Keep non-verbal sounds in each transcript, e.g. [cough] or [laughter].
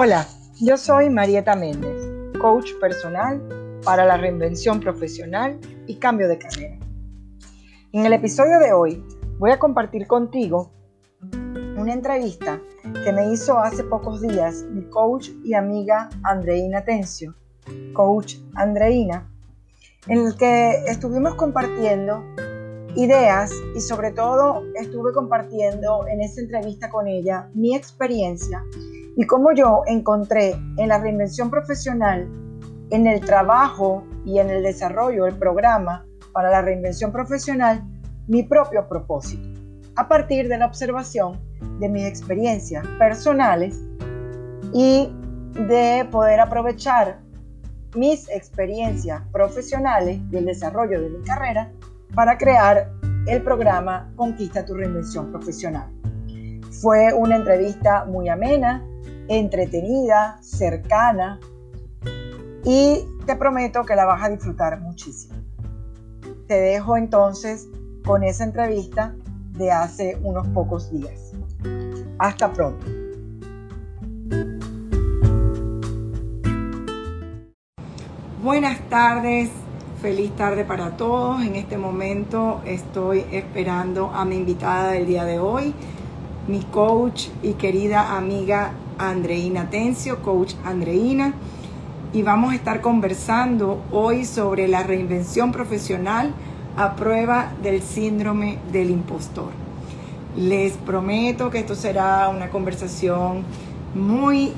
Hola, yo soy Marieta Méndez, coach personal para la reinvención profesional y cambio de carrera. En el episodio de hoy voy a compartir contigo una entrevista que me hizo hace pocos días mi coach y amiga Andreina Tencio, coach Andreina, en el que estuvimos compartiendo ideas y sobre todo estuve compartiendo en esa entrevista con ella mi experiencia y cómo yo encontré en la reinvención profesional, en el trabajo y en el desarrollo del programa para la reinvención profesional, mi propio propósito, a partir de la observación de mis experiencias personales y de poder aprovechar mis experiencias profesionales y el desarrollo de mi carrera para crear el programa Conquista tu reinvención profesional. Fue una entrevista muy amena, entretenida, cercana y te prometo que la vas a disfrutar muchísimo. Te dejo entonces con esa entrevista de hace unos pocos días. Hasta pronto. Buenas tardes, feliz tarde para todos. En este momento estoy esperando a mi invitada del día de hoy, mi coach y querida amiga Andreina Tencio, coach Andreina, y vamos a estar conversando hoy sobre la reinvención profesional a prueba del síndrome del impostor. Les prometo que esto será una conversación muy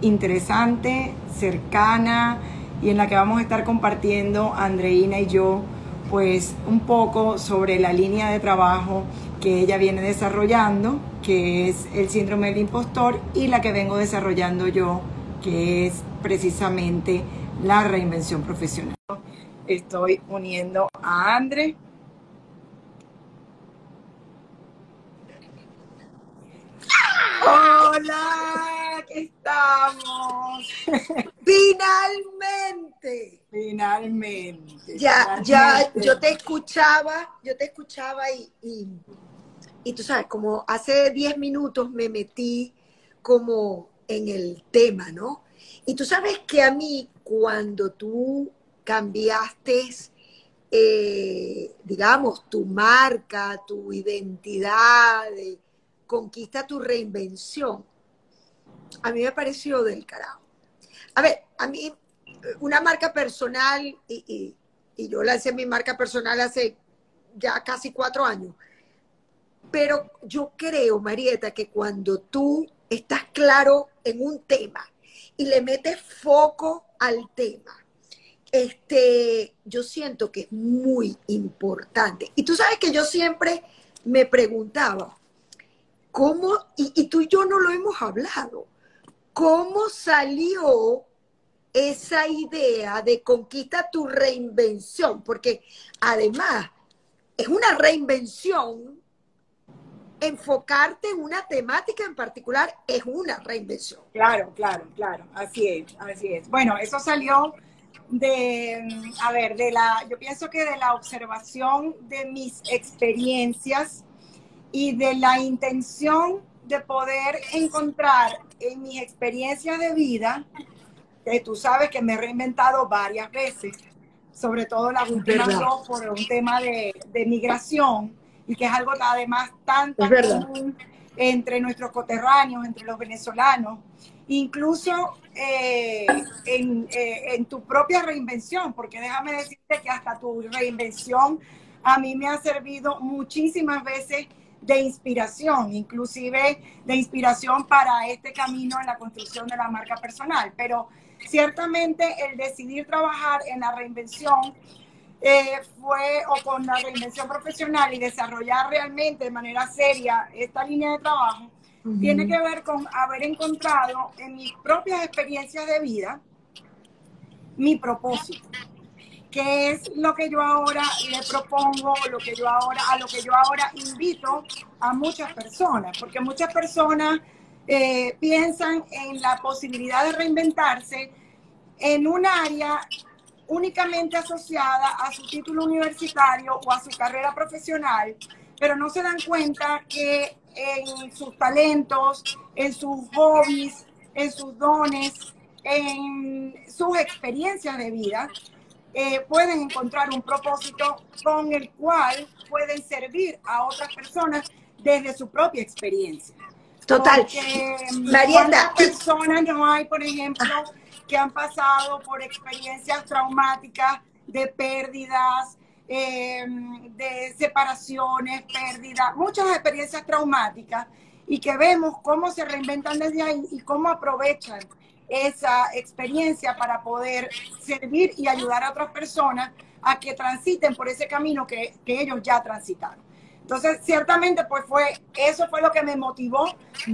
interesante, cercana y en la que vamos a estar compartiendo Andreina y yo pues un poco sobre la línea de trabajo que ella viene desarrollando, que es el síndrome del impostor, y la que vengo desarrollando yo, que es precisamente la reinvención profesional. Estoy uniendo a Andre. Hola, ¿qué estamos? Finalmente. Finalmente. Ya, ya, yo te escuchaba, yo te escuchaba y, y, y tú sabes, como hace 10 minutos me metí como en el tema, ¿no? Y tú sabes que a mí, cuando tú cambiaste, eh, digamos, tu marca, tu identidad, conquista tu reinvención, a mí me pareció del carajo. A ver, a mí, una marca personal, y, y yo lancé mi marca personal hace ya casi cuatro años, pero yo creo, Marieta, que cuando tú estás claro en un tema y le metes foco al tema, este, yo siento que es muy importante. Y tú sabes que yo siempre me preguntaba, ¿cómo, y, y tú y yo no lo hemos hablado, cómo salió esa idea de conquista tu reinvención? Porque además es una reinvención enfocarte en una temática en particular es una reinvención. Claro, claro, claro, así es, así es. Bueno, eso salió de, a ver, de la, yo pienso que de la observación de mis experiencias y de la intención de poder encontrar en mis experiencias de vida, que tú sabes que me he reinventado varias veces, sobre todo la últimas dos por un tema de, de migración, y que es algo además tan, tan común entre nuestros coterráneos, entre los venezolanos, incluso eh, en, eh, en, tu propia reinvención, porque déjame decirte que hasta tu reinvención a mí me ha servido muchísimas veces de inspiración, inclusive de inspiración para este camino en la construcción de la marca personal. Pero ciertamente el decidir trabajar en la reinvención eh, fue o con la reinvención profesional y desarrollar realmente de manera seria esta línea de trabajo, tiene que ver con haber encontrado en mis propias experiencias de vida mi propósito, que es lo que yo ahora le propongo, lo que yo ahora, a lo que yo ahora invito a muchas personas, porque muchas personas eh, piensan en la posibilidad de reinventarse en un área únicamente asociada a su título universitario o a su carrera profesional, pero no se dan cuenta que en sus talentos, en sus hobbies, en sus dones, en sus experiencias de vida, eh, pueden encontrar un propósito con el cual pueden servir a otras personas desde su propia experiencia. Total. Porque, Marieta, personas no hay, por ejemplo, que han pasado por experiencias traumáticas de pérdidas, em, de separaciones, pérdidas, muchas experiencias traumáticas y que vemos cómo se reinventan desde ahí y cómo aprovechan esa experiencia para poder servir y ayudar a otras personas a que transiten por ese camino que, que ellos ya transitaron. Entonces, ciertamente, pues fue, eso fue lo que me motivó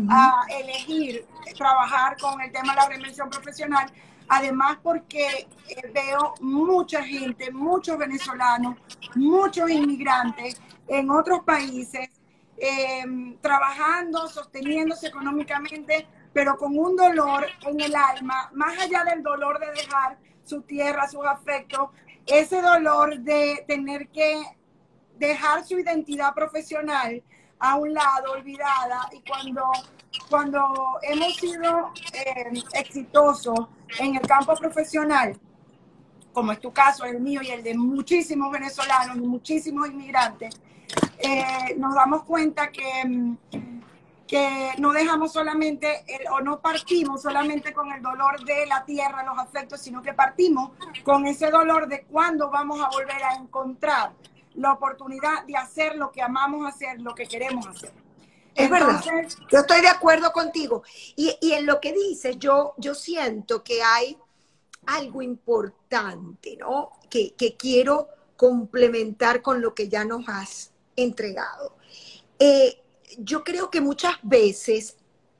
a elegir trabajar con el tema de la reinvención profesional. Además, porque eh, veo mucha gente, muchos venezolanos, muchos inmigrantes en otros países, em, trabajando, sosteniéndose económicamente, pero con un dolor en el alma, más allá del dolor de dejar su tierra, sus afectos, ese dolor de tener que dejar su identidad profesional a un lado, olvidada, y cuando, cuando hemos sido eh, exitosos en el campo profesional, como es tu caso, el mío y el de muchísimos venezolanos muchísimos inmigrantes, eh, nos damos cuenta que, que no dejamos solamente o no partimos solamente con el dolor de la tierra, los afectos, sino que partimos con ese dolor de cuándo vamos a volver a encontrar la oportunidad de hacer lo que amamos hacer, lo que queremos hacer. Es verdad. Yo estoy de acuerdo contigo. Y, en lo que dices, yo, yo siento que hay algo importante, ¿no? Que, quiero complementar con lo que ya nos has entregado. Eh, yo creo que muchas veces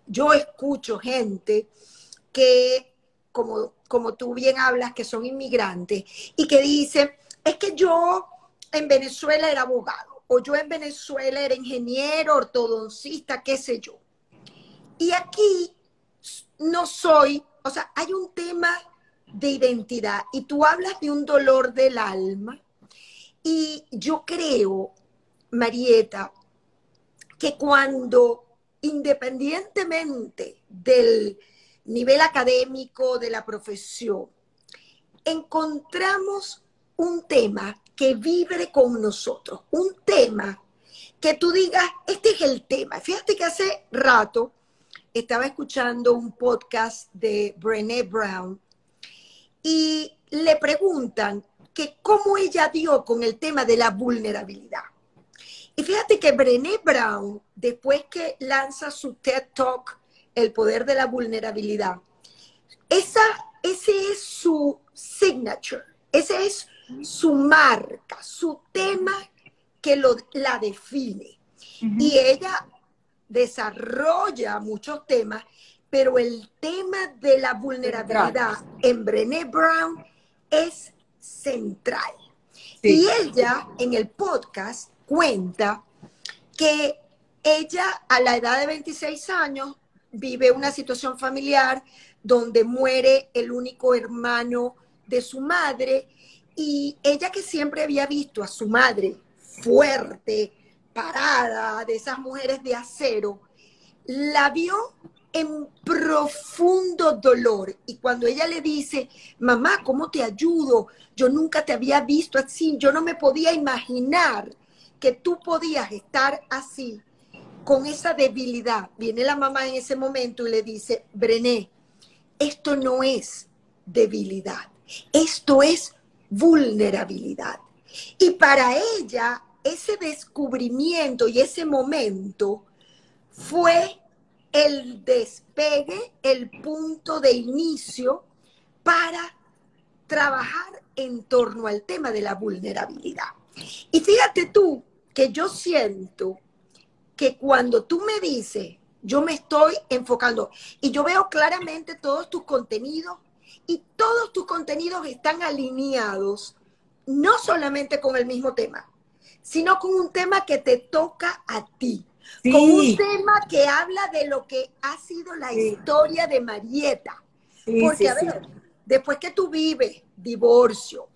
yo escucho gente que, como, como tú bien hablas, que son inmigrantes y que dicen, es que yo en Venezuela era abogado, o yo en Venezuela era ingeniero, ortodoncista, qué sé yo. Y aquí no soy, o sea, hay un tema de identidad y tú hablas de un dolor del alma y yo creo, Marieta, que cuando independientemente del nivel académico de la profesión, encontramos un tema que vibre con nosotros, un tema que tú digas, este es el tema. Fíjate que hace rato estaba escuchando un podcast de Brené Brown y le preguntan que cómo ella dio con el tema de la vulnerabilidad. Y fíjate que Brené Brown, después que lanza su TED Talk, El poder de la vulnerabilidad, esa, ese es su signature, ese es su marca, su tema que lo, la define. Y ella desarrolla muchos temas, pero el tema de la vulnerabilidad en Brené Brown es central. Y ella en el podcast cuenta que ella a la edad de 26 años vive una situación familiar donde muere el único hermano de su madre y ella que siempre había visto a su madre fuerte, parada, de esas mujeres de acero, la vio en profundo dolor. Y cuando ella le dice, mamá, ¿cómo te ayudo? Yo nunca te había visto así, yo no me podía imaginar que tú podías estar así, con esa debilidad. Viene la mamá en ese momento y le dice, Brené, esto no es debilidad, esto es vulnerabilidad. Y para ella, ese descubrimiento y ese momento fue el despegue, el punto de inicio para trabajar en torno al tema de la vulnerabilidad. Y fíjate tú que yo siento que cuando tú me dices, yo me estoy enfocando y yo veo claramente todos tus contenidos y todos tus contenidos están alineados no solamente con el mismo tema, sino con un tema que te toca a ti, con un tema que habla de lo que ha sido la historia de Marieta. Porque, a ver, después que tú vives divorcio,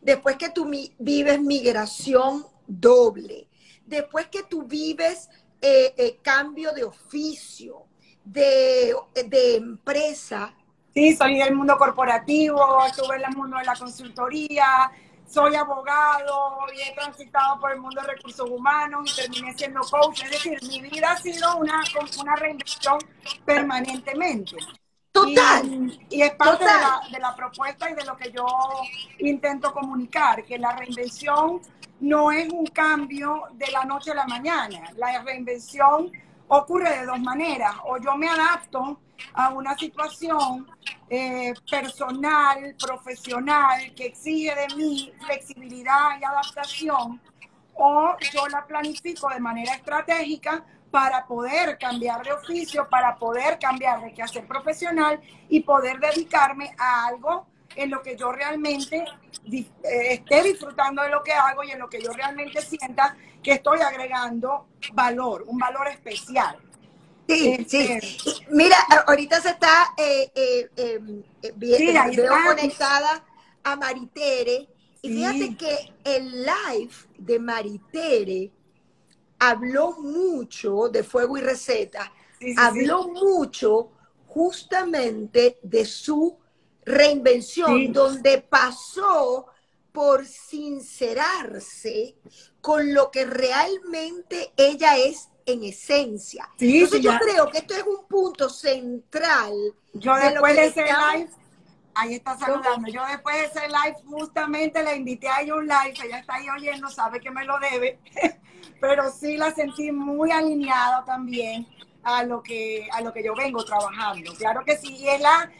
después que tú vives migración doble, después que tú vives eh, eh, cambio de oficio, de, de empresa. Sí, soy del mundo corporativo, estuve en el mundo de la consultoría, soy abogado y he transitado por el mundo de recursos humanos y terminé siendo coach. Es decir, mi vida ha sido una, una reinvención permanentemente. Total. Y, es parte de la, de la, propuesta y de lo que yo intento comunicar, que la reinvención no es un cambio de la noche a la mañana. La reinvención ocurre de dos maneras. O yo me adapto a una situación eh, personal, profesional, que exige de mí flexibilidad y adaptación, o yo la planifico de manera estratégica para poder cambiar de oficio, para poder cambiar de quehacer profesional y poder dedicarme a algo en lo que yo realmente eh, esté disfrutando de lo que hago y en lo que yo realmente sienta que estoy agregando valor, un valor especial. Sí, sí. Este, mira, ahorita se está eh, eh, em, eh veo conectada a Maritere. Y fíjate que el live de Maritere habló mucho de fuego y receta, habló mucho justamente de su reinvención, donde pasó por sincerarse con lo que realmente ella es en esencia. Entonces yo creo que esto es un punto central. Yo después de ese live, ahí está saludando, yo después de ese live justamente le invité a ella un live, ella está ahí oyendo, sabe que me lo debe, [laughs] pero sí la sentí muy alineada también a lo que, a lo que yo vengo trabajando. Claro que sí, y es la,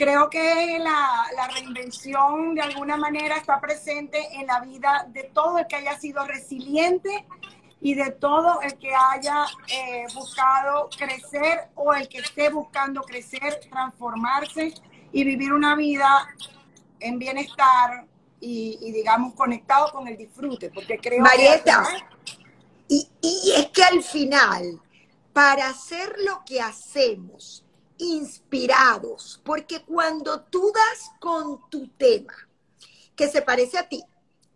creo que la, la, reinvención de alguna manera está presente en la vida de todo el que haya sido resiliente y de todo el que haya eh, buscado crecer o el que esté buscando crecer, transformarse y vivir una vida en bienestar y, digamos conectado con el disfrute, porque creo Marieta, y, y es que al final, para hacer lo que hacemos, inspirados, porque cuando tú das con tu tema, que se parece a ti,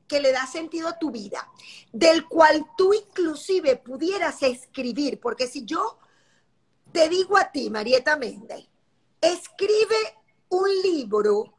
que le da sentido a tu vida, del cual tú inclusive pudieras escribir, porque si yo te digo a ti, Marieta Méndez, escribe un libro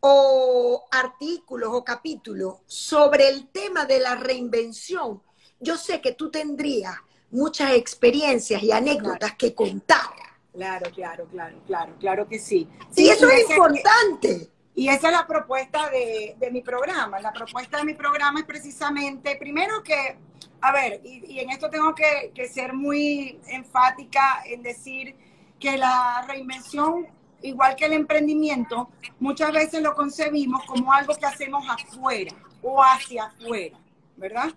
o artículos o capítulos sobre el tema de la reinvención, yo sé que tú tendrías muchas experiencias y anécdotas que contar. Claro, claro, claro, claro, claro que sí. sí y eso es importante. Y esa es la propuesta de, mi programa. La propuesta de mi programa es precisamente, primero que, a ver, y, en esto tengo que, ser muy enfática en decir que la reinvención, igual que el emprendimiento, muchas veces lo concebimos como algo que hacemos afuera o hacia afuera, ¿verdad?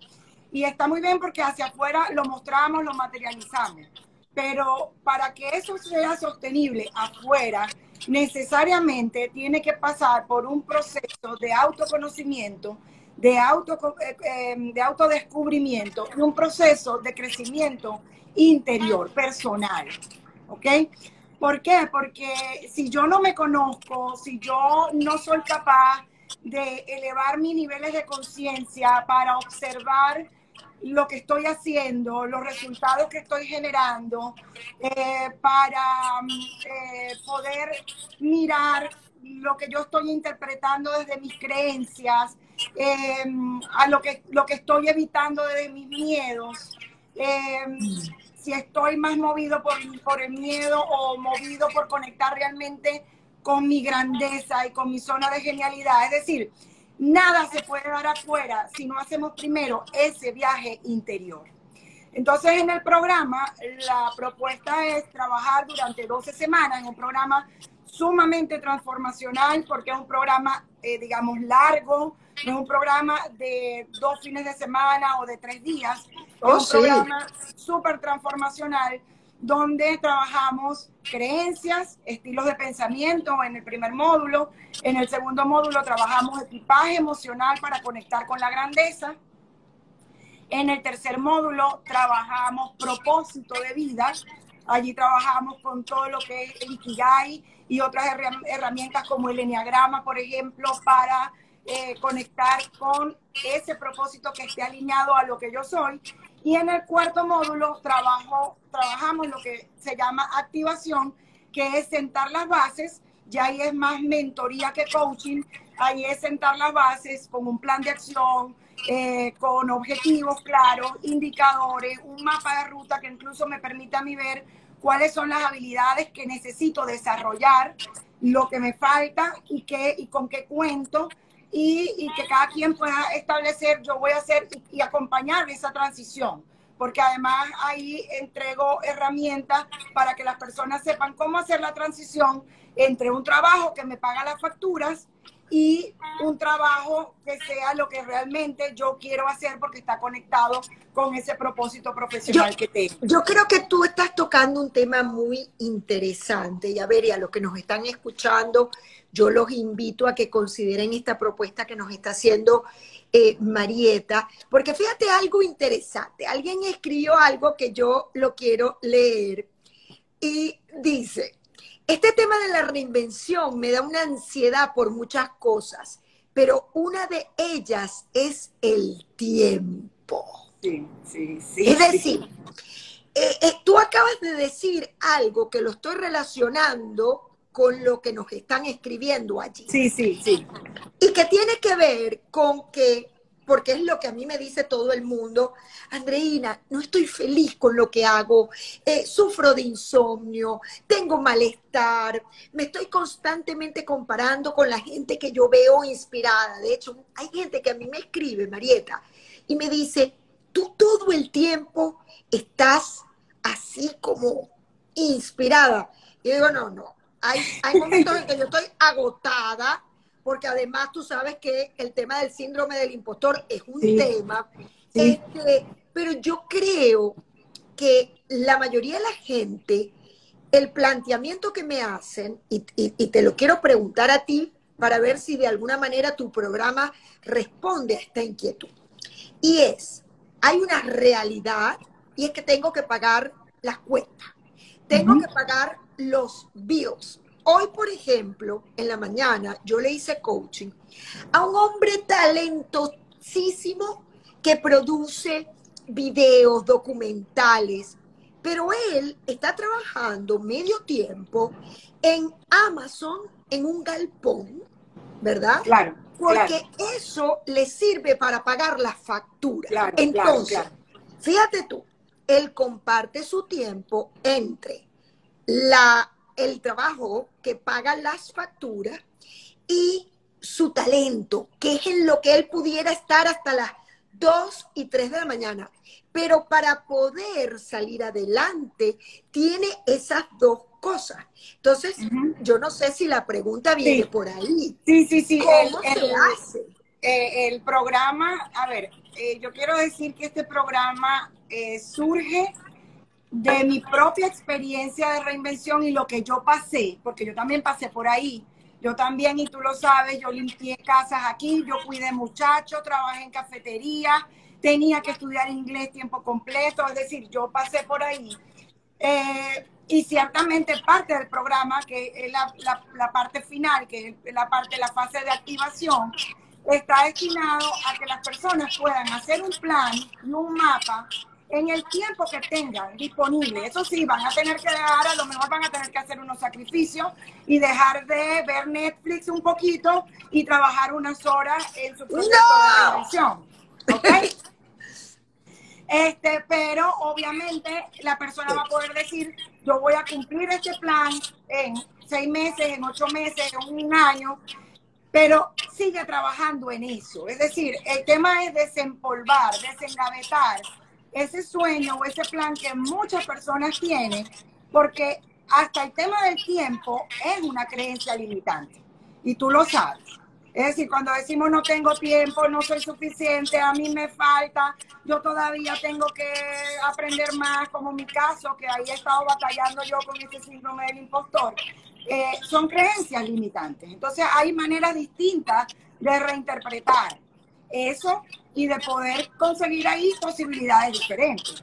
Y está muy bien porque hacia afuera lo mostramos, lo materializamos. Pero para que eso sea sostenible afuera, necesariamente tiene que pasar por un proceso de autoconocimiento, de, auto, eh, em, de autodescubrimiento y un proceso de crecimiento interior, personal. ¿Ok? ¿Por qué? Porque si yo no me conozco, si yo no soy capaz de elevar mis niveles de conciencia para observar lo que estoy haciendo, los resultados que estoy generando, eh, para mm, eh, poder mirar lo que yo estoy interpretando desde mis creencias, em, a lo que, lo que estoy evitando desde mis miedos. Si estoy más movido por, por el miedo o movido por conectar realmente con mi grandeza y con mi zona de genialidad. Es decir, Nada se puede dar afuera si no hacemos primero ese viaje interior. Entonces, en el programa, la propuesta es trabajar durante 12 semanas en un programa sumamente transformacional, porque es un programa, eh, digamos, largo, no es un programa de dos fines de semana o de tres días, es oh, un programa súper transformacional donde trabajamos creencias, estilos de pensamiento en el primer módulo. En el segundo módulo trabajamos equipaje emocional para conectar con la grandeza. En el tercer módulo trabajamos propósito de vida. Allí trabajamos con todo lo que es el Ikigai y otras herramientas como el Enneagrama, por ejemplo, para eh, conectar con ese propósito que esté alineado a lo que yo soy. Y en el cuarto módulo trabajo, trabajamos lo que se llama activación, que es sentar las bases, ya ahí es más mentoría que coaching, ahí es sentar las bases con un plan de acción, eh, con objetivos claros, indicadores, un mapa de ruta que incluso me permite a mí ver cuáles son las habilidades que necesito desarrollar, lo que me falta y, qué, y con qué cuento. Y, que cada quien pueda establecer, yo voy a hacer y, y acompañar esa transición porque además ahí entrego herramientas para que las personas sepan cómo hacer la transición entre un trabajo que me paga las facturas y un trabajo que sea lo que realmente yo quiero hacer porque está conectado con ese propósito profesional que tengo. Yo creo que tú estás tocando un tema muy interesante y a ver, y a los que nos están escuchando, yo los invito a que consideren esta propuesta que nos está haciendo eh, Marieta, porque fíjate algo interesante, alguien escribió algo que yo lo quiero leer y dice, este tema de la reinvención me da una ansiedad por muchas cosas, pero una de ellas es el tiempo. Sí, sí, sí. Es decir, eh, eh, tú acabas de decir algo que lo estoy relacionando con lo que nos están escribiendo allí. Sí, sí, sí. Y que tiene que ver con que porque es lo que a mí me dice todo el mundo, Andreina, no estoy feliz con lo que hago, eh, sufro de insomnio, tengo malestar, me estoy constantemente comparando con la gente que yo veo inspirada. De hecho, hay gente que a mí me escribe, Marieta, y me dice, tú todo el tiempo estás así como inspirada. Y yo digo, no, no, hay, hay momentos en que yo estoy agotada, porque además tú sabes que el tema del síndrome del impostor es un tema, este, pero yo creo que la mayoría de la gente, el planteamiento que me hacen, y, y te lo quiero preguntar a ti para ver si de alguna manera tu programa responde a esta inquietud, y es, hay una realidad y es que tengo que pagar las cuentas, tengo que pagar los bills, Hoy, por ejemplo, en la mañana yo le hice coaching a un hombre talentosísimo que produce videos, documentales, pero él está trabajando medio tiempo en Amazon, en un galpón, ¿verdad? Claro. Porque eso le sirve para pagar las facturas. Claro, Entonces, fíjate tú, él comparte su tiempo entre la el trabajo que paga las facturas y su talento, que es en lo que él pudiera estar hasta las 2 y 3 de la mañana. Pero para poder salir adelante, tiene esas dos cosas. Entonces, yo no sé si la pregunta viene por ahí. Sí, sí, sí. ¿Cómo el, se hace? Eh, el programa, a ver, eh, yo quiero decir que este programa eh, surge de mi propia experiencia de reinvención y lo que yo pasé, porque yo también pasé por ahí. Yo también, y tú lo sabes, yo limpié casas aquí, yo cuidé muchachos, trabajé en cafetería, tenía que estudiar inglés tiempo completo, es decir, yo pasé por ahí. Eh, y ciertamente parte del programa, que es la, la, parte final, que es la parte, la fase de activación, está destinado a que las personas puedan hacer un plan y un mapa en el tiempo que tengan disponible. Eso sí, van a tener que dejar, a lo mejor van a tener que hacer unos sacrificios y dejar de ver Netflix un poquito y trabajar unas horas en su proceso de televisión. ¿Ok? [laughs] Este, pero obviamente la persona va a poder decir, yo voy a cumplir este plan en seis meses, en ocho meses, en un año, pero sigue trabajando en eso. Es decir, el tema es desempolvar, desengavetar ese sueño o ese plan que muchas personas tienen, porque hasta el tema del tiempo es una creencia limitante. Y tú lo sabes. Es decir, cuando decimos no tengo tiempo, no soy suficiente, a mí me falta, yo todavía tengo que aprender más, como mi caso, que ahí he estado batallando yo con ese síndrome del impostor, eh, son creencias limitantes. Entonces hay maneras distintas de reinterpretar eso y de poder conseguir ahí posibilidades diferentes.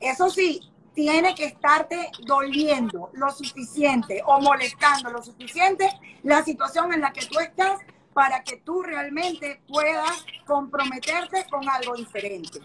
Eso sí, tiene que estarte doliendo lo suficiente o molestando lo suficiente la situación en la que tú estás para que tú realmente puedas comprometerte con algo diferente.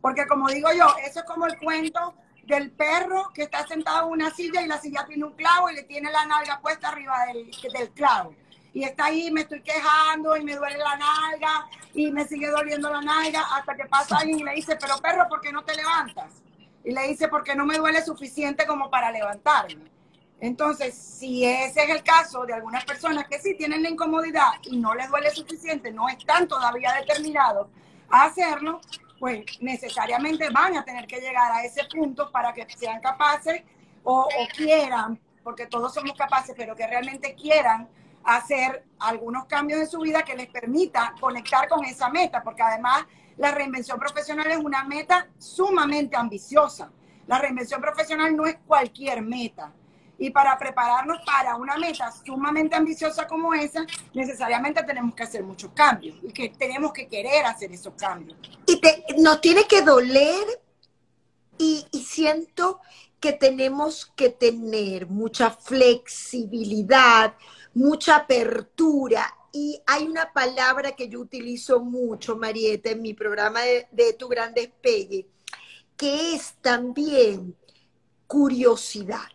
Porque como digo yo, eso es como el cuento del perro que está sentado en una silla y la silla tiene un clavo y le tiene la nalga puesta arriba del, del clavo. Y está ahí, me estoy quejando y me duele la nalga y me sigue doliendo la nalga hasta que pasa alguien y le dice, pero perro, ¿por qué no te levantas? Y le dice, porque no me duele suficiente como para levantarme. Entonces, si ese es el caso de algunas personas que sí tienen la incomodidad y no les duele suficiente, no están todavía determinados a hacerlo, pues necesariamente van a tener que llegar a ese punto para que sean capaces o, quieran, porque todos somos capaces, pero que realmente quieran hacer algunos cambios en su vida que les permita conectar con esa meta, porque además la reinvención profesional es una meta sumamente ambiciosa. La reinvención profesional no es cualquier meta. Y para prepararnos para una meta sumamente ambiciosa como esa, necesariamente tenemos que hacer muchos cambios y que tenemos que querer hacer esos cambios. Y nos tiene que doler y, y siento que tenemos que tener mucha flexibilidad, mucha apertura. Y hay una palabra que yo utilizo mucho, Marieta, en mi programa de, Tu Gran Despegue, que es también curiosidad.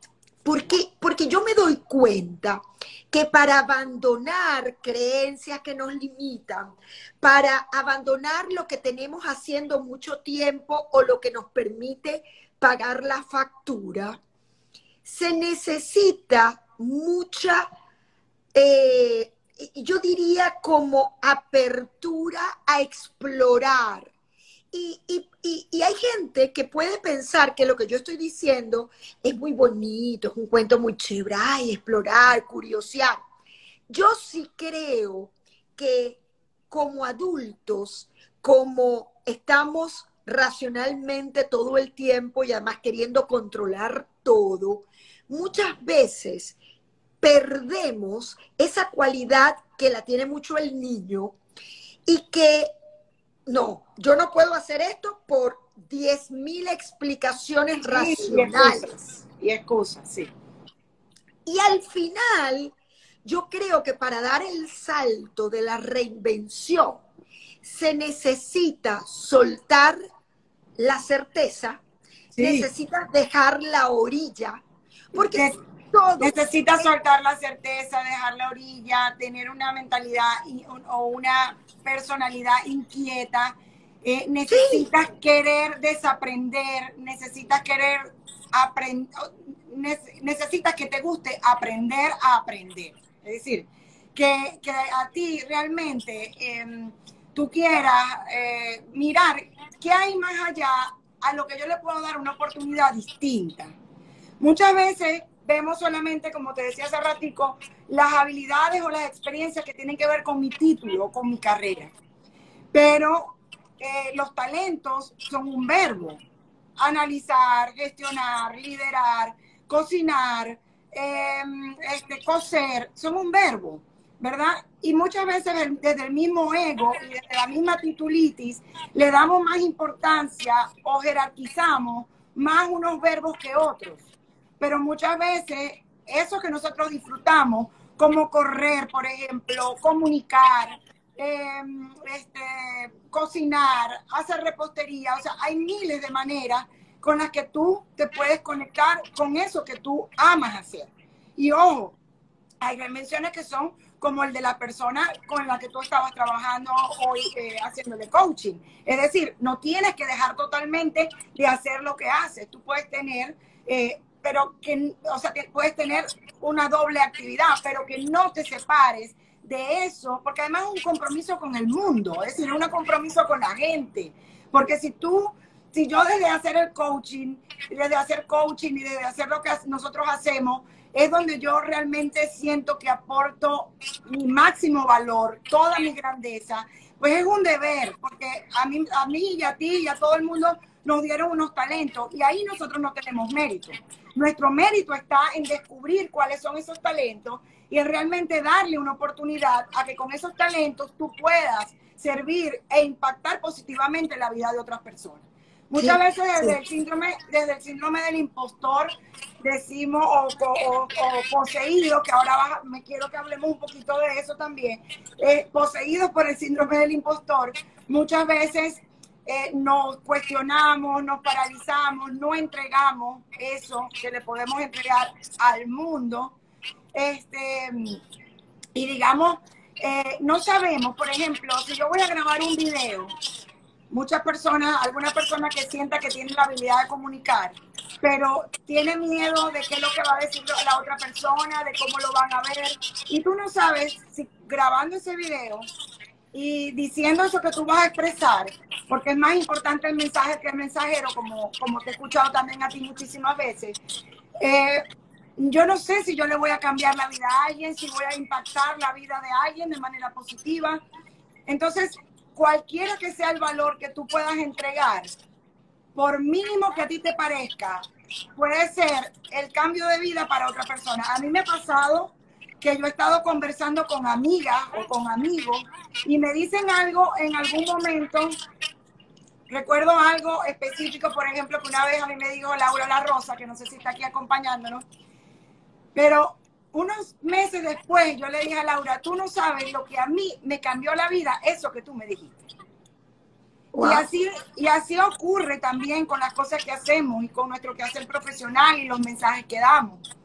Porque, porque yo me doy cuenta que para abandonar creencias que nos limitan, para abandonar lo que tenemos haciendo mucho tiempo o lo que nos permite pagar la factura, se necesita mucha, eh, yo diría como apertura a explorar, y, hay gente que puede pensar que lo que yo estoy diciendo es muy bonito, es un cuento muy chévere, ay, explorar, curiosear. Yo sí creo que como adultos, como estamos racionalmente todo el tiempo y además queriendo controlar todo, muchas veces perdemos esa cualidad que la tiene mucho el niño y que no, yo no puedo hacer esto por 10.000 explicaciones racionales. Y excusas, sí. Y al final, yo creo que para dar el salto de la reinvención, se necesita soltar la certeza, necesita dejar la orilla, porque todo... Necesita soltar la certeza, dejar la orilla, tener una mentalidad o una personalidad inquieta, eh, necesitas querer desaprender, necesitas querer aprender, necesitas que te guste aprender a aprender. Es decir, que, a ti realmente em, tú quieras eh, mirar qué hay más allá a lo que yo le puedo dar una oportunidad distinta. Muchas veces vemos solamente, como te decía hace ratico, las habilidades o las experiencias que tienen que ver con mi título o con mi carrera. Pero eh, los talentos son un verbo. Analizar, gestionar, liderar, cocinar, em, este, coser, son un verbo, ¿verdad? Y muchas veces desde el mismo ego y desde la misma titulitis le damos más importancia o jerarquizamos más unos verbos que otros pero muchas veces eso que nosotros disfrutamos, como correr, por ejemplo, comunicar, em, este, cocinar, hacer repostería, o sea, hay miles de maneras con las que tú te puedes conectar con eso que tú amas hacer. Y ojo, hay menciones que son como el de la persona con la que tú estabas trabajando hoy eh, haciéndole coaching. Es decir, no tienes que dejar totalmente de hacer lo que haces. Tú puedes tener eh, pero que, o sea, que puedes tener una doble actividad, pero que no te separes de eso, porque además es un compromiso con el mundo, es decir, un compromiso con la gente, porque si tú, si yo desde hacer el coaching, desde hacer coaching y desde hacer lo que nosotros hacemos, es donde yo realmente siento que aporto mi máximo valor, toda mi grandeza, pues es un deber, porque a mí, a mí y a ti y a todo el mundo nos dieron unos talentos y ahí nosotros no tenemos mérito. Nuestro mérito está en descubrir cuáles son esos talentos y en realmente darle una oportunidad a que con esos talentos tú puedas servir e impactar positivamente la vida de otras personas. Muchas veces desde, el síndrome, desde el síndrome del impostor decimos, o, poseído, que ahora me quiero que hablemos un poquito de eso también, eh, poseídos por el síndrome del impostor, muchas veces eh, nos cuestionamos, nos paralizamos, no entregamos eso que le podemos entregar al mundo. Este, y digamos, eh, no sabemos, por ejemplo, si yo voy a grabar un video, muchas personas, alguna persona que sienta que tiene la habilidad de comunicar, pero tiene miedo de qué es lo que va a decir la otra persona, de cómo lo van a ver, y tú no sabes si grabando ese video y diciendo eso que tú vas a expresar, porque es más importante el mensaje que el mensajero, como, como te he escuchado también a ti muchísimas veces. Eh, yo no sé si yo le voy a cambiar la vida a alguien, si voy a impactar la vida de alguien de manera positiva. Entonces, cualquiera que sea el valor que tú puedas entregar, por mínimo que a ti te parezca, puede ser el cambio de vida para otra persona. A mí me ha pasado que yo he estado conversando con amigas o con amigos y me dicen algo en algún momento. Recuerdo algo específico, por ejemplo, que una vez a mí me dijo Laura La Rosa, que no sé si está aquí acompañándonos, pero unos meses después yo le dije a Laura, tú no sabes lo que a mí me cambió la vida, eso que tú me dijiste. Y, así, y así ocurre también con las cosas que hacemos y con nuestro quehacer profesional y los mensajes que damos.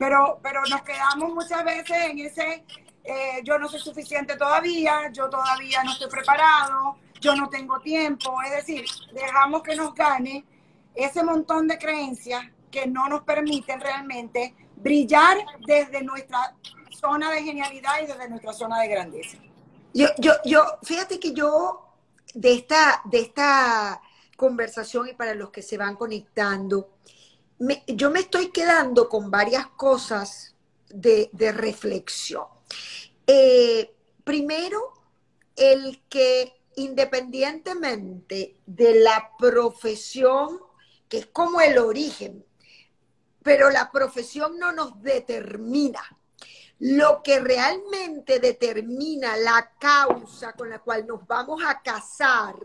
Pero, pero nos quedamos muchas veces en ese, eh, yo no soy suficiente todavía, yo todavía no estoy preparado, yo no tengo tiempo. Es decir, dejamos que nos gane ese montón de creencias que no nos permiten realmente brillar desde nuestra zona de genialidad y desde nuestra zona de grandeza. Yo, yo, yo, fíjate que yo de esta, de esta conversación y para los que se van conectando, yo me estoy quedando con varias cosas de, reflexión. Eh, primero, el que independientemente de la profesión, que es como el origen, pero la profesión no nos determina. Lo que realmente determina la causa con la cual nos vamos a casar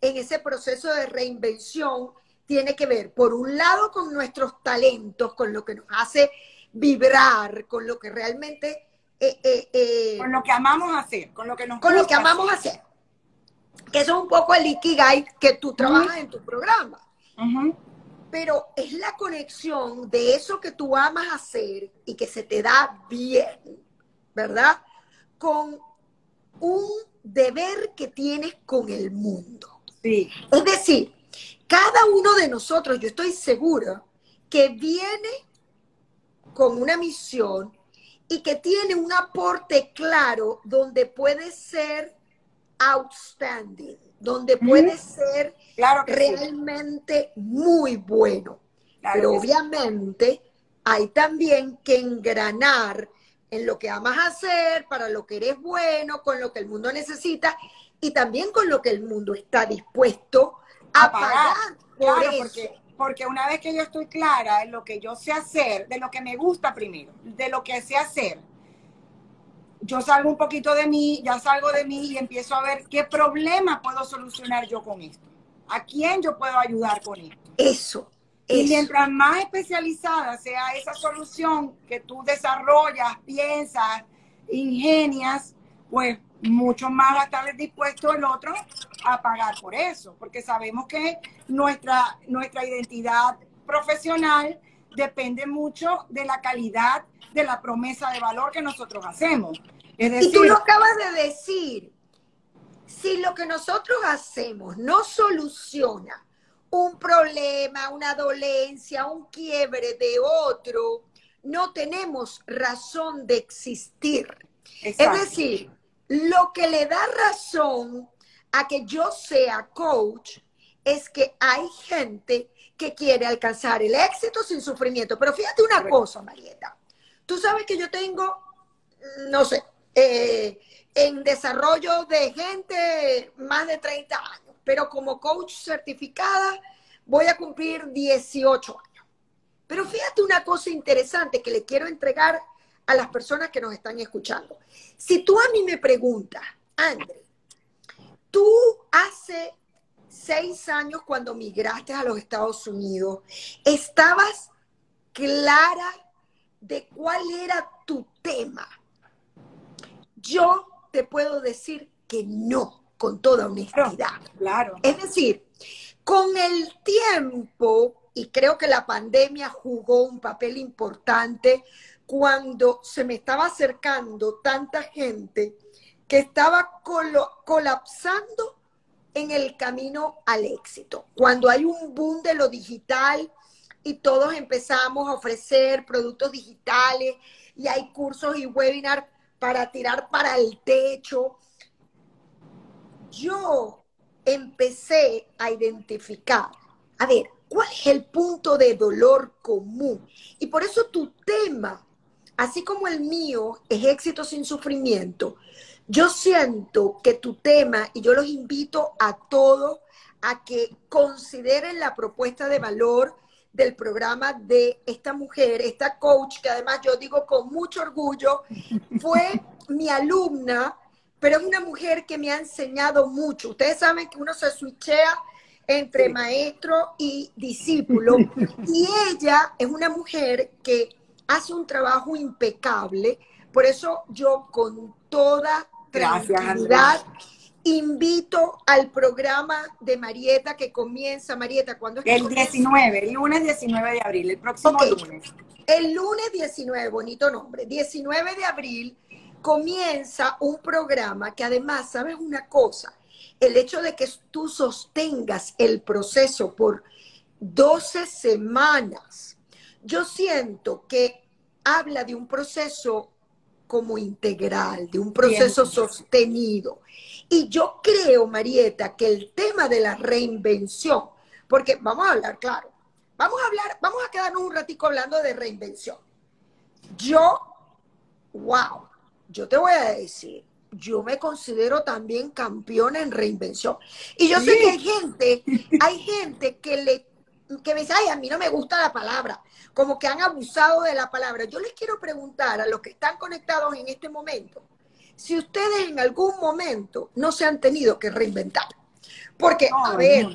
en ese proceso de reinvención tiene que ver, por un lado, con nuestros talentos, con lo que nos hace vibrar, con lo que realmente... Eh, eh, eh, con lo que amamos hacer, con lo que nos Con lo que amamos hacer. Que eso es un poco el Ikigai que tú trabajas en tu programa. Pero es la conexión de eso que tú amas hacer y que se te da bien, ¿verdad? Con un deber que tienes con el mundo. Sí. Es decir, cada uno de nosotros, yo estoy segura, que viene con una misión y que tiene un aporte claro donde puede ser outstanding, donde puede ser realmente muy bueno. Pero obviamente hay también que engranar en lo que amas hacer, para lo que eres bueno, con lo que el mundo necesita y también con lo que el mundo está dispuesto a, pagar. claro, porque, porque una vez que yo estoy clara en lo que yo sé hacer, de lo que me gusta primero, de lo que sé hacer, yo salgo un poquito de mí, ya salgo de mí y empiezo a ver qué problema puedo solucionar yo con esto. ¿A quién yo puedo ayudar con esto? Eso. Y mientras más especializada sea esa solución que tú desarrollas, piensas, ingenias, pues mucho más va a estar dispuesto el otro a pagar por eso, porque sabemos que nuestra, nuestra identidad profesional depende mucho de la calidad de la promesa de valor que nosotros hacemos. y tú lo acabas de decir, si lo que nosotros hacemos no soluciona un problema, una dolencia, un quiebre de otro, no tenemos razón de existir. Es decir, lo que le da razón a que yo sea coach es que hay gente que quiere alcanzar el éxito sin sufrimiento. Pero fíjate una cosa, Marieta. Tú sabes que yo tengo, no sé, eh, en desarrollo de gente más de 30 años, pero como coach certificada voy a cumplir 18 años. Pero fíjate una cosa interesante que le quiero entregar a las personas que nos están escuchando. Si tú a mí me preguntas, André, tú hace seis años cuando migraste a los Estados Unidos, ¿estabas clara de cuál era tu tema? Yo te puedo decir que no, con toda honestidad. Claro. Es decir, con el tiempo, y creo que la pandemia jugó un papel importante cuando se me estaba acercando tanta gente que estaba colapsando en el camino al éxito. Cuando hay un boom de lo digital y todos empezamos a ofrecer productos digitales y hay cursos y webinars para tirar para el techo, yo empecé a identificar, a ver, ¿cuál es el punto de dolor común? Y por eso tu tema, así como el mío, es éxito sin sufrimiento. Yo siento que tu tema, y yo los invito a todos a que consideren la propuesta de valor del programa de esta mujer, esta coach, que además yo digo con mucho orgullo, [laughs] fue mi alumna pero es una mujer que me ha enseñado mucho. Ustedes saben que uno se switchea entre maestro y discípulo, [laughs] y ella es una mujer que hace un trabajo impecable, por eso yo con toda tranquilidad invito al programa de Marieta que comienza, Marieta, ¿cuándo es que El 19, el lunes 19 de abril, el próximo lunes. El lunes 19, bonito nombre, 19 de abril comienza un programa que además, ¿sabes una cosa? El hecho de que tú sostengas el proceso por 12 semanas, yo siento que habla de un proceso como integral, de un proceso sostenido. Y yo creo, Marieta, que el tema de la reinvención, porque vamos a hablar claro, vamos a hablar, vamos a quedarnos un ratico hablando de reinvención. Yo, wow, yo te voy a decir, yo me considero también campeona en reinvención. Y yo sé que hay gente, hay gente que le que me dice, ay, a mí no me gusta la palabra, como que han abusado de la palabra. Yo les quiero preguntar a los que están conectados en este momento, si ustedes en algún momento no se han tenido que reinventar. Porque, a ver,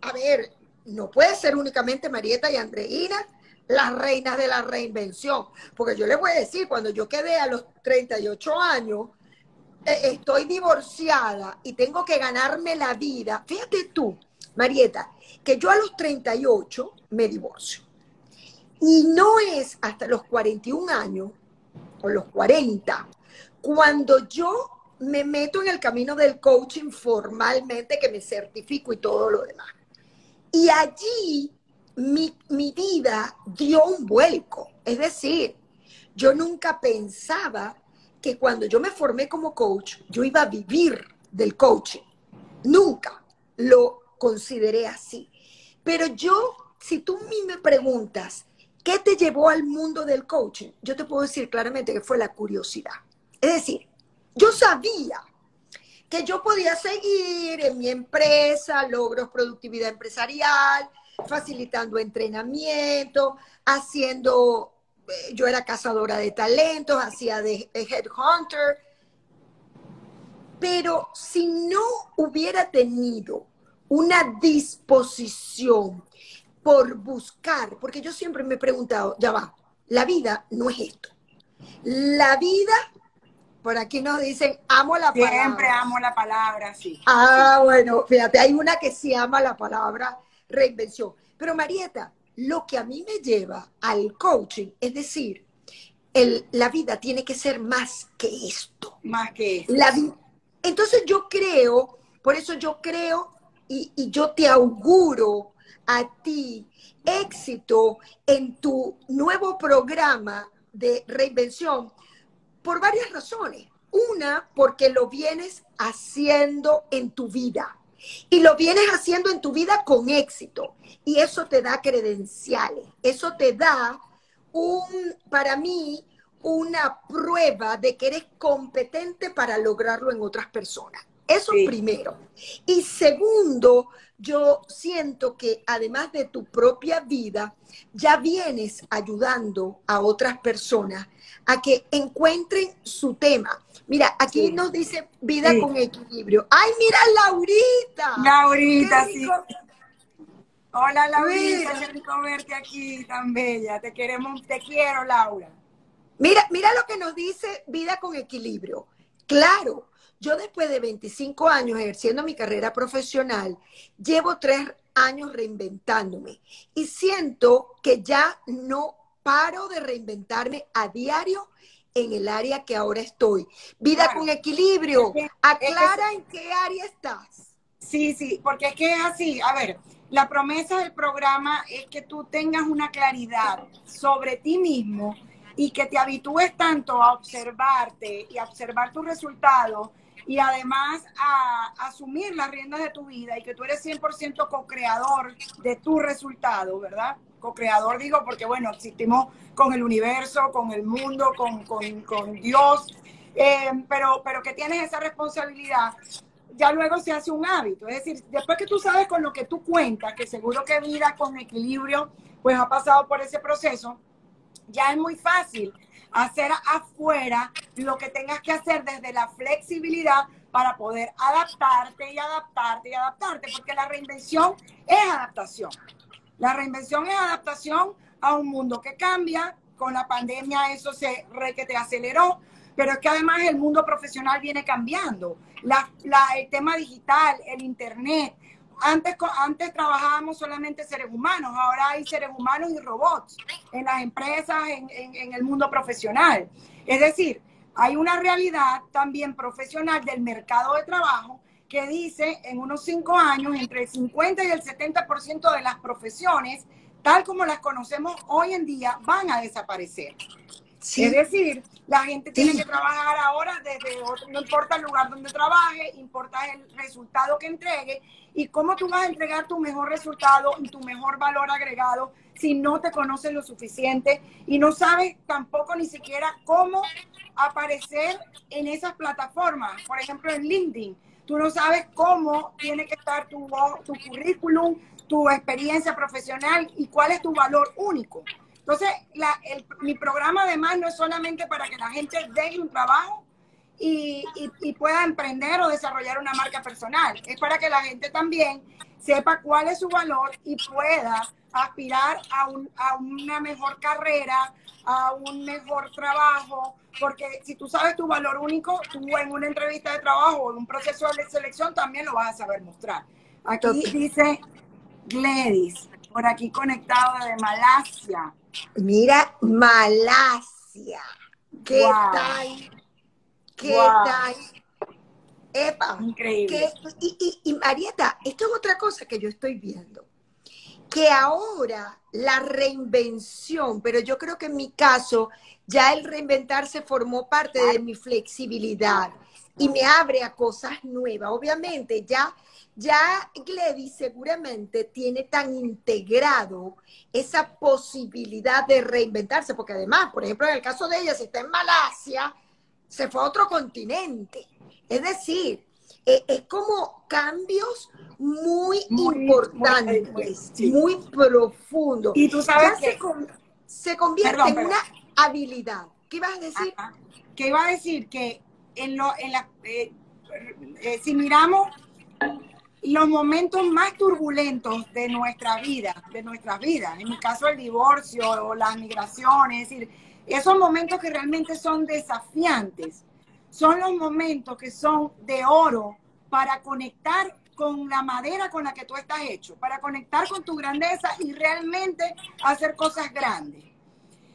a ver, no puede ser únicamente Marieta y Andreina las reinas de la reinvención. Porque yo les voy a decir, cuando yo quedé a los 38 años, eh, estoy divorciada y tengo que ganarme la vida. Fíjate tú, Marieta, que yo a los 38 me divorcio. Y no es hasta los 41 años o los 40 cuando yo me meto en el camino del coaching formalmente, que me certifico y todo lo demás. Y allí mi, vida dio un vuelco. Es decir, yo nunca pensaba que cuando yo me formé como coach, yo iba a vivir del coaching. Nunca lo consideré así. Pero yo, si tú me preguntas, ¿qué te llevó al mundo del coaching? Yo te puedo decir claramente que fue la curiosidad. Es decir, yo sabía que yo podía seguir en mi empresa, logros, productividad empresarial, facilitando entrenamiento, haciendo, eh, yo era cazadora de talentos, hacía de, headhunter, pero si no hubiera tenido una disposición por buscar, porque yo siempre me he preguntado, ya va, la vida no es esto. La vida, por aquí nos dicen, amo la palabra. Siempre amo la palabra, sí. Ah, bueno, fíjate, hay una que sí ama la palabra reinvención. Pero Marieta, lo que a mí me lleva al coaching, es decir, la vida tiene que ser más que esto. Más que esto. entonces yo creo, por eso yo creo y, y yo te auguro a ti éxito en tu nuevo programa de reinvención por varias razones. Una, porque lo vienes haciendo en tu vida. Y lo vienes haciendo en tu vida con éxito. Y eso te da credenciales. Eso te da un, para mí, una prueba de que eres competente para lograrlo en otras personas. Eso primero. Y segundo, yo siento que además de tu propia vida, ya vienes ayudando a otras personas a que encuentren su tema. Mira, aquí nos dice vida con equilibrio. ¡Ay, mira, Laurita! Laurita, sí. Hola, Laurita, qué rico verte aquí, tan bella. Te queremos, te quiero, Laura. Mira, mira lo que nos dice vida con equilibrio. Claro, yo después de 25 años ejerciendo mi carrera profesional, llevo tres años reinventándome y siento que ya no paro de reinventarme a diario en el área que ahora estoy. Vida con equilibrio. Aclara en qué área estás. Sí, sí, porque es que es así. A ver, la promesa del programa es que tú tengas una claridad sobre ti mismo y que te habitúes tanto a observarte y a observar tus resultados y además a, asumir las riendas de tu vida y que tú eres 100% co-creador de tu resultado, ¿verdad? Co-creador digo porque, bueno, existimos con el universo, con el mundo, con, con, Dios, eh, pero, pero que tienes esa responsabilidad, ya luego se hace un hábito. Es decir, después que tú sabes con lo que tú cuentas, que seguro que vida con equilibrio, pues ha pasado por ese proceso, ya es muy fácil hacer afuera lo que tengas que hacer desde la flexibilidad para poder adaptarte y adaptarte y adaptarte, porque la reinvención es adaptación. La reinvención es adaptación a un mundo que cambia. Con la pandemia eso se re que te aceleró, pero es que además el mundo profesional viene cambiando. La, el tema digital, el internet, antes, antes trabajábamos solamente seres humanos, ahora hay seres humanos y robots en las empresas, en, en, el mundo profesional. Es decir, hay una realidad también profesional del mercado de trabajo que dice en unos cinco años entre el 50 y el 70% de las profesiones, tal como las conocemos hoy en día, van a desaparecer. Es decir, la gente tiene que trabajar ahora desde otro, no importa el lugar donde trabaje, importa el resultado que entregue y cómo tú vas a entregar tu mejor resultado y tu mejor valor agregado si no te conoces lo suficiente y no sabes tampoco ni siquiera cómo aparecer en esas plataformas, por ejemplo en LinkedIn. Tú no sabes cómo tiene que estar tu, tu currículum, tu experiencia profesional y cuál es tu valor único. Entonces, mi programa además no es solamente para que la gente deje un trabajo y, pueda emprender o desarrollar una marca personal, es para que la gente también sepa cuál es su valor y pueda aspirar a, a una mejor carrera, a un mejor trabajo, porque si tú sabes tu valor único, tú en una entrevista de trabajo o en un proceso de selección también lo vas a saber mostrar. Aquí dice Gladys, por aquí conectado de Malasia. Mira, Malasia. ¿Qué tal? ¿Qué tal? Epa. Increíble. y, y, Marieta, esto es otra cosa que yo estoy viendo. Que ahora la reinvención, pero yo creo que en mi caso ya el reinventarse formó parte de mi flexibilidad y me abre a cosas nuevas. Obviamente, ya ya Gladys seguramente tiene tan integrado esa posibilidad de reinventarse, porque además, por ejemplo, en el caso de ella, si está en Malasia, se fue a otro continente. Es decir, e, es como cambios muy, importantes, muy, profundos. Y tú sabes que se, convierte en una habilidad. ¿Qué ibas a decir? Que iba a decir que en, lo, en la, eh, eh, si miramos los momentos más turbulentos de nuestra vida, de nuestras vidas, en mi caso el divorcio o las migraciones, es decir, esos momentos que realmente son desafiantes, son los momentos que son de oro para conectar con la madera con la que tú estás hecho, para conectar con tu grandeza y realmente hacer cosas grandes.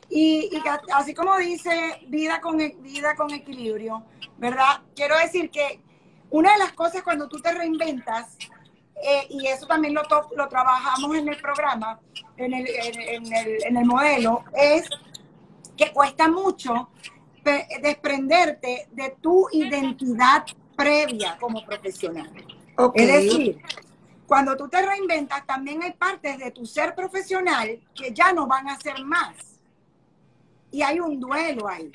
Y, así como dice vida con, vida con equilibrio, ¿verdad? Quiero decir que una de las cosas cuando tú te reinventas, eh, y eso también lo, lo trabajamos en el programa, en el, en, el, en el modelo, es que cuesta mucho desprenderte de tu identidad previa como profesional. Es decir, cuando tú te reinventas, también hay partes de tu ser profesional que ya no van a ser más. Y hay un duelo ahí.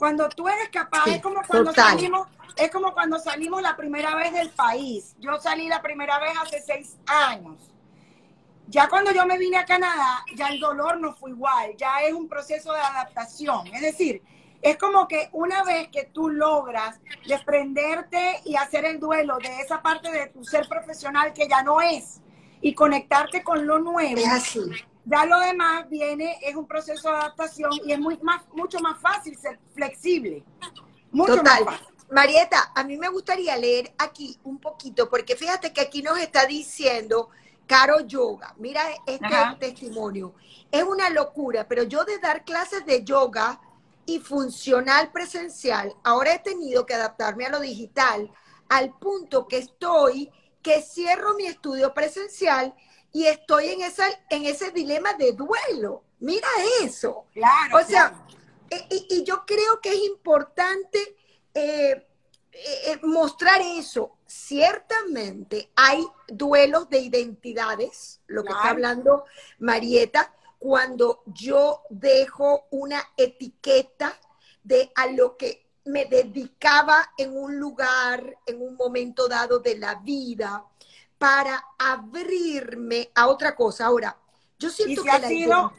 Cuando tú eres capaz, es como cuando salimos, es como cuando salimos la primera vez del país. Yo salí la primera vez hace seis años. Ya cuando yo me vine a Canadá, ya el dolor no fue igual, ya es un proceso de adaptación. Es decir, es como que una vez que tú logras desprenderte y hacer el duelo de esa parte de tu ser profesional que ya no es y conectarte con lo nuevo, ya lo demás viene, es un proceso de adaptación y es muy más, mucho más fácil ser flexible. Mucho Total. Marieta, a mí me gustaría leer aquí un poquito, porque fíjate que aquí nos está diciendo Caro Yoga, mira este testimonio, es una locura, pero yo de dar clases de yoga y funcional presencial, ahora he tenido que adaptarme a lo digital al punto que estoy, que cierro mi estudio presencial y estoy en, esa, en ese dilema de duelo. Mira eso. Claro. O sea, y, yo creo que es importante eh, eh, mostrar eso. Ciertamente hay duelos de identidades, lo que está hablando Marieta, cuando yo dejo una etiqueta de a lo que me dedicaba en un lugar, en un momento dado de la vida, para abrirme a otra cosa. Ahora, yo siento que ha sido,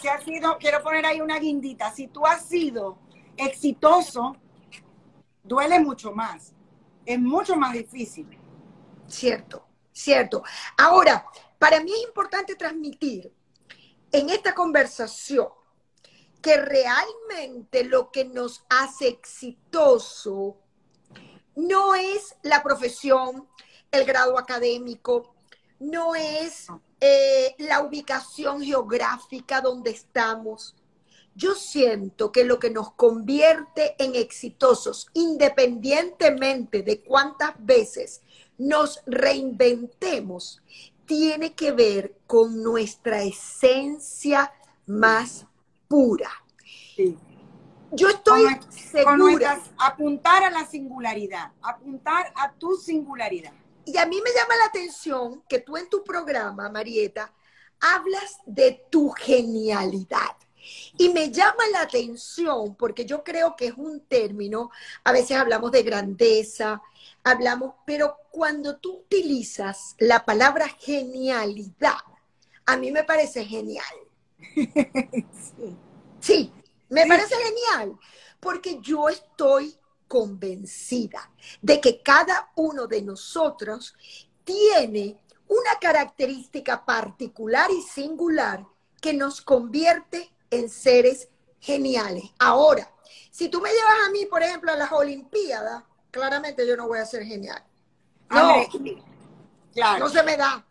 si ha sido, quiero poner ahí una guindita, si tú has sido exitoso, duele mucho más, es mucho más difícil. Cierto, cierto. Ahora, para mí es importante transmitir en esta conversación que realmente lo que nos hace exitoso no es la profesión, el grado académico, no es eh, la ubicación geográfica donde estamos. Yo siento que lo que nos convierte en exitosos, independientemente de cuántas veces nos reinventemos, tiene que ver con nuestra esencia más pura. Yo estoy segura. apuntar a la singularidad, apuntar a tu singularidad. Y a mí me llama la atención que tú en tu programa, Marieta, hablas de tu genialidad. Y me llama la atención porque yo creo que es un término, a veces hablamos de grandeza, hablamos, pero cuando tú utilizas la palabra genialidad, a mí me parece genial. [laughs] Sí, me parece genial, porque yo estoy convencida de que cada uno de nosotros tiene una característica particular y singular que nos convierte en seres geniales. Ahora, si tú me llevas a mí, por ejemplo, a las Olimpiadas, claramente yo no voy a ser genial. No, claro. no se me da.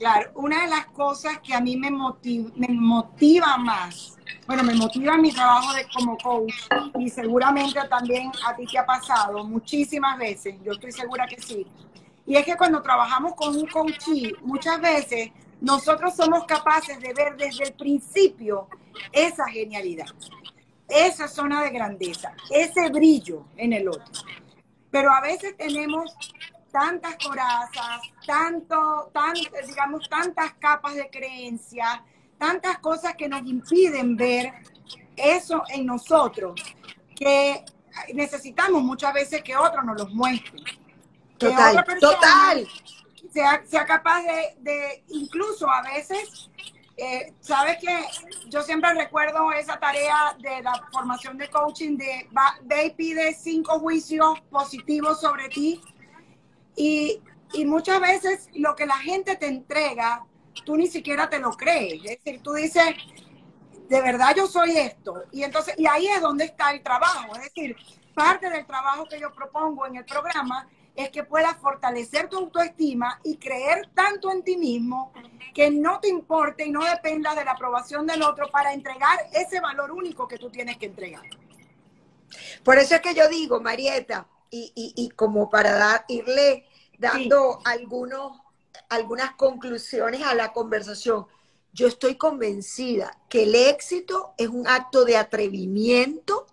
Claro, una de las cosas que a mí me motiva, me motiva más, bueno, me motiva mi trabajo de, como coach y seguramente también a ti te ha pasado muchísimas veces, yo estoy segura que sí, y es que cuando trabajamos con un coachee, muchas veces nosotros somos capaces de ver desde el principio esa genialidad, esa zona de grandeza, ese brillo en el otro. Pero a veces tenemos tantas corazas, tanto, tan, digamos, tantas capas de creencia, tantas cosas que nos impiden ver eso en nosotros, que necesitamos muchas veces que otro nos los muestre. Total, total. Sea, sea capaz de, de, incluso a veces, eh, sabes que yo siempre recuerdo esa tarea de la formación de coaching de ve y pide cinco juicios positivos sobre ti y, muchas veces lo que la gente te entrega, tú ni siquiera te lo crees. Es decir, tú dices, de verdad yo soy esto. Y entonces, y ahí es donde está el trabajo. Es decir, parte del trabajo que yo propongo en el programa es que puedas fortalecer tu autoestima y creer tanto en ti mismo que no te importe y no dependas de la aprobación del otro para entregar ese valor único que tú tienes que entregar. Por eso es que yo digo, Marieta, y, y como para dar, irle dando algunos, algunas conclusiones a la conversación. Yo estoy convencida que el éxito es un acto de atrevimiento,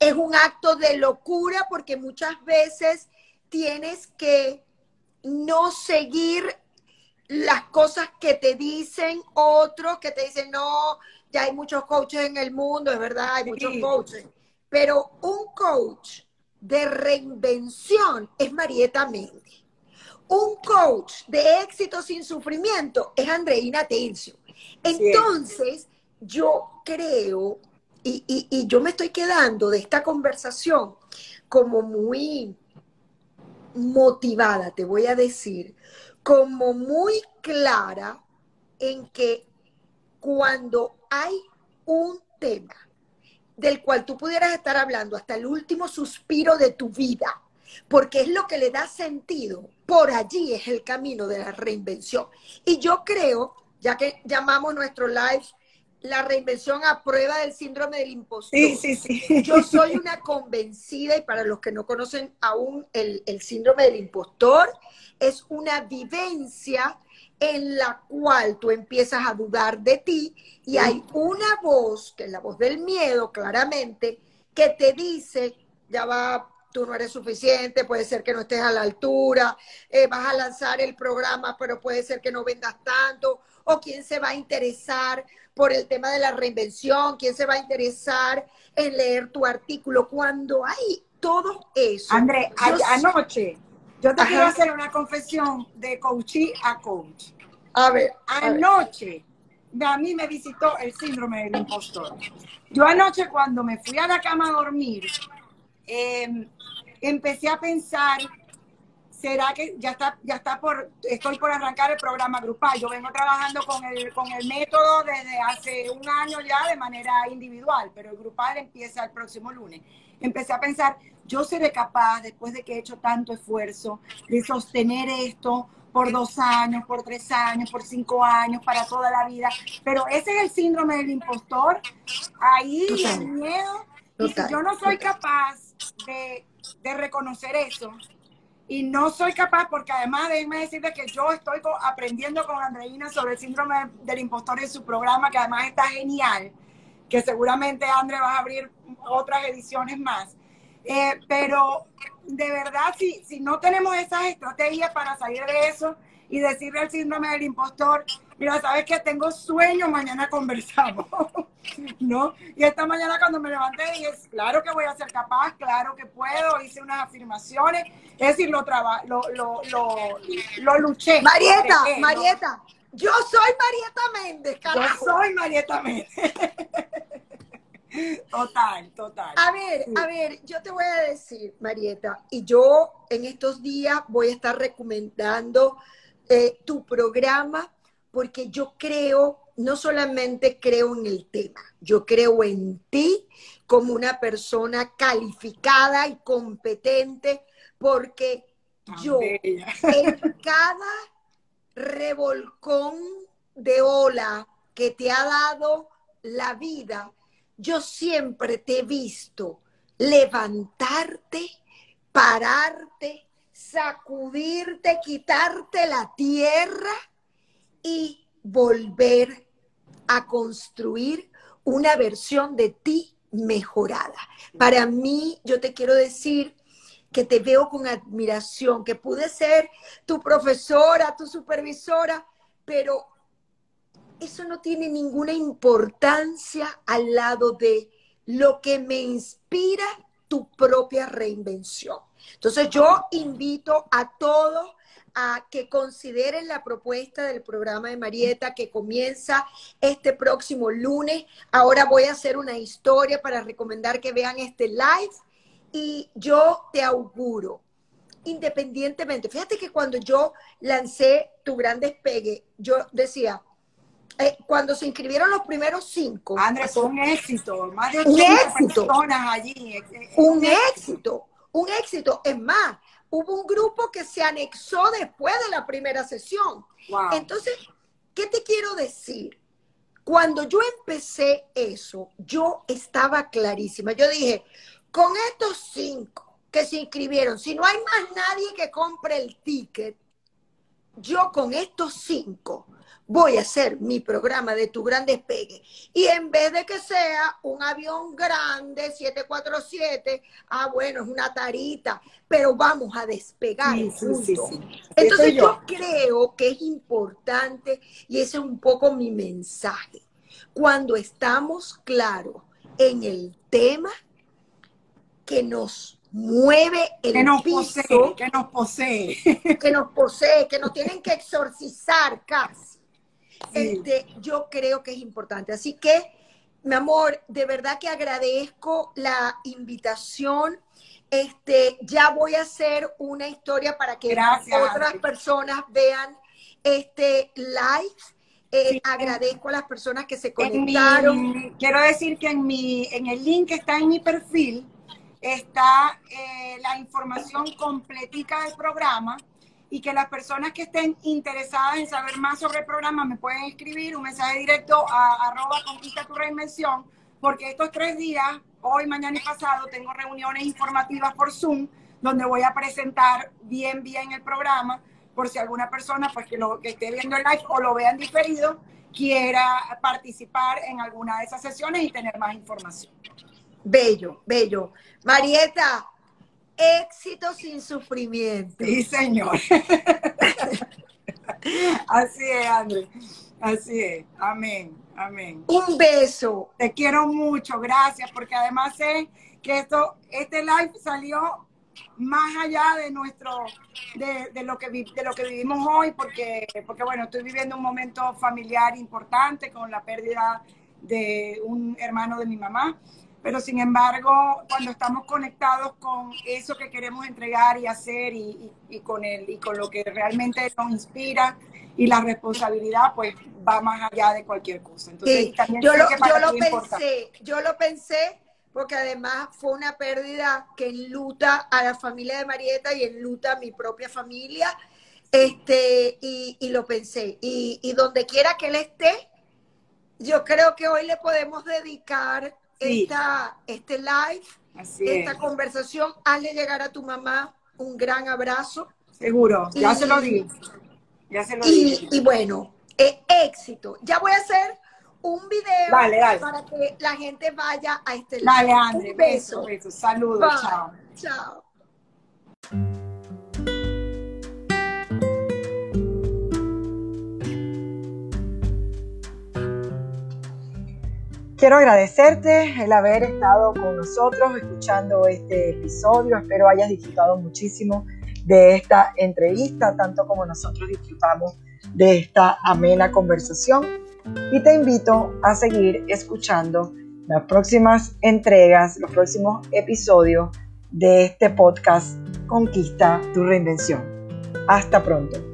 es un acto de locura porque muchas veces tienes que no seguir las cosas que te dicen otros, que te dicen, no, ya hay muchos coaches en el mundo, es verdad, hay muchos coaches. pero un coach de reinvención es Marieta Méndez. Un coach de éxito sin sufrimiento es Andreina Tencio. Entonces, yo creo, y, y yo me estoy quedando de esta conversación como muy motivada, te voy a decir, como muy clara en que cuando hay un tema del cual tú pudieras estar hablando hasta el último suspiro de tu vida, porque es lo que le da sentido, por allí es el camino de la reinvención. Y yo creo, ya que llamamos nuestro live la reinvención a prueba del síndrome del impostor. Sí, sí, sí. Yo soy una convencida, y para los que no conocen aún el, el síndrome del impostor, es una vivencia en la cual tú empiezas a dudar de ti y hay una voz, que es la voz del miedo, claramente, que te dice, ya va, tú no eres suficiente, puede ser que no estés a la altura, eh, vas a lanzar el programa, pero puede ser que no vendas tanto, o quién se va a interesar por el tema de la reinvención, quién se va a interesar en leer tu artículo, cuando hay todo eso. André, anoche yo te quiero hacer una confesión de coachí a coach. A ver. Anoche, a, mí me visitó el síndrome del impostor. Yo anoche cuando me fui a la cama a dormir, em, empecé a pensar, ¿será que ya está, ya está por, estoy por arrancar el programa grupal? Yo vengo trabajando con el, con el método desde hace un año ya de manera individual, pero el grupal empieza el próximo lunes. Empecé a pensar, yo seré capaz, después de que he hecho tanto esfuerzo, de sostener esto por dos años, por tres años, por cinco años, para toda la vida. Pero ese es el síndrome del impostor. Ahí el miedo. Y si yo no soy capaz de, de, reconocer eso, y no soy capaz, porque además déjenme decirles que yo estoy aprendiendo con Andreina sobre el síndrome del impostor en su programa, que además está genial, que seguramente André va a abrir otras ediciones más. Eh, pero de verdad, si, si no tenemos esas estrategias para salir de eso y decirle al síndrome del impostor, mira, sabes que tengo sueño, mañana conversamos, [laughs] ¿no? Y esta mañana cuando me levanté dije, claro que voy a ser capaz, claro que puedo, hice unas afirmaciones, es decir, lo, lo, lo, lo, lo luché. Marieta, Marieta, yo soy Marieta Méndez, carajo. Yo soy Marieta Méndez. [laughs] Total, total. A ver, a ver, yo te voy a decir, Marieta, y yo en estos días voy a estar recomendando eh, tu programa porque yo creo, no solamente creo en el tema, yo creo en ti como una persona calificada y competente porque yo en cada [laughs] revolcón de ola que te ha dado la vida, yo siempre te he visto levantarte, pararte, sacudirte, quitarte la tierra y volver a construir una versión de ti mejorada. Para mí, yo te quiero decir que te veo con admiración, que pude ser tu profesora, tu supervisora, pero eso no tiene ninguna importancia al lado de lo que me inspira tu propia reinvención. Entonces yo invito a todos a que consideren la propuesta del programa de Marieta que comienza este próximo lunes. Ahora voy a hacer una historia para recomendar que vean este live y yo te auguro, independientemente, fíjate que cuando yo lancé tu gran despegue, yo decía, eh, cuando se inscribieron los primeros cinco. Andrés, fue un éxito, más de un éxito. personas allí. Un, éxito, un éxito. Es más, hubo un grupo que se anexó después de la primera sesión. Entonces, ¿qué te quiero decir? Cuando yo empecé eso, yo estaba clarísima. Yo dije, con estos cinco que se inscribieron, si no hay más nadie que compre el ticket, yo con estos cinco voy a hacer mi programa de tu gran despegue. Y en vez de que sea un avión grande, 747, ah, bueno, es una tarita, pero vamos a despegar Entonces yo. creo que es importante, y ese es un poco mi mensaje, cuando estamos claros en el tema, que nos mueve el que nos piso, posee, que nos posee. [laughs] que nos posee, que nos tienen que exorcizar casi. Sí. Este, yo creo que es importante. Así que, mi amor, de verdad que agradezco la invitación. Este, ya voy a hacer una historia para que Gracias, otras personas vean este live. Eh, Sí. agradezco a las personas que se mi- conectaron. quiero decir que en mi, en el link que está en mi perfil está eh, la información completica del programa y que las personas que estén interesadas en saber más sobre el programa me pueden escribir un mensaje directo a arroba conquista tu reinvención porque estos tres días, hoy, mañana y pasado, tengo reuniones informativas por Zoom donde voy a presentar bien, bien el programa por si alguna persona pues que lo que esté viendo el live o lo vean diferido quiera participar en alguna de esas sesiones y tener más información. Bello, bello. Marieta, éxito sin sufrimiento. Sí, señor. [laughs] Así es, André. Así es. Amén. Amén. Un beso. Te quiero mucho, gracias, porque además sé que esto, este live salió más allá de nuestro, de, de lo que vi- de lo que vivimos hoy, porque, porque bueno, estoy viviendo un momento familiar importante con la pérdida de un hermano de mi mamá. Pero sin embargo, cuando estamos conectados con eso que queremos entregar y hacer y, y- y con el, y con lo que realmente nos inspira y la responsabilidad, pues va más allá de cualquier cosa. Entonces, Sí, también yo lo, que yo lo pensé, yo lo pensé porque además fue una pérdida que enluta a la familia de Marieta y enluta a mi propia familia. Este, y, y lo pensé. Y, y donde quiera que él esté, yo creo que hoy le podemos dedicar Sí. esta, este live, Así esta es. conversación. Hazle llegar a tu mamá un gran abrazo. Seguro, ya Y- se lo di. Ya se lo Y, bueno, eh, éxito. Ya voy a hacer un video Dale, dale. para que la gente vaya a este Dale, live. André. Un Beso, beso. beso. Saludos. Bye. Chao. Chao. Quiero agradecerte el haber estado con nosotros escuchando este episodio. Espero hayas disfrutado muchísimo de esta entrevista, tanto como nosotros disfrutamos de esta amena conversación. Y te invito a seguir escuchando las próximas entregas, los próximos episodios de este podcast Conquista tu reinvención. Hasta pronto.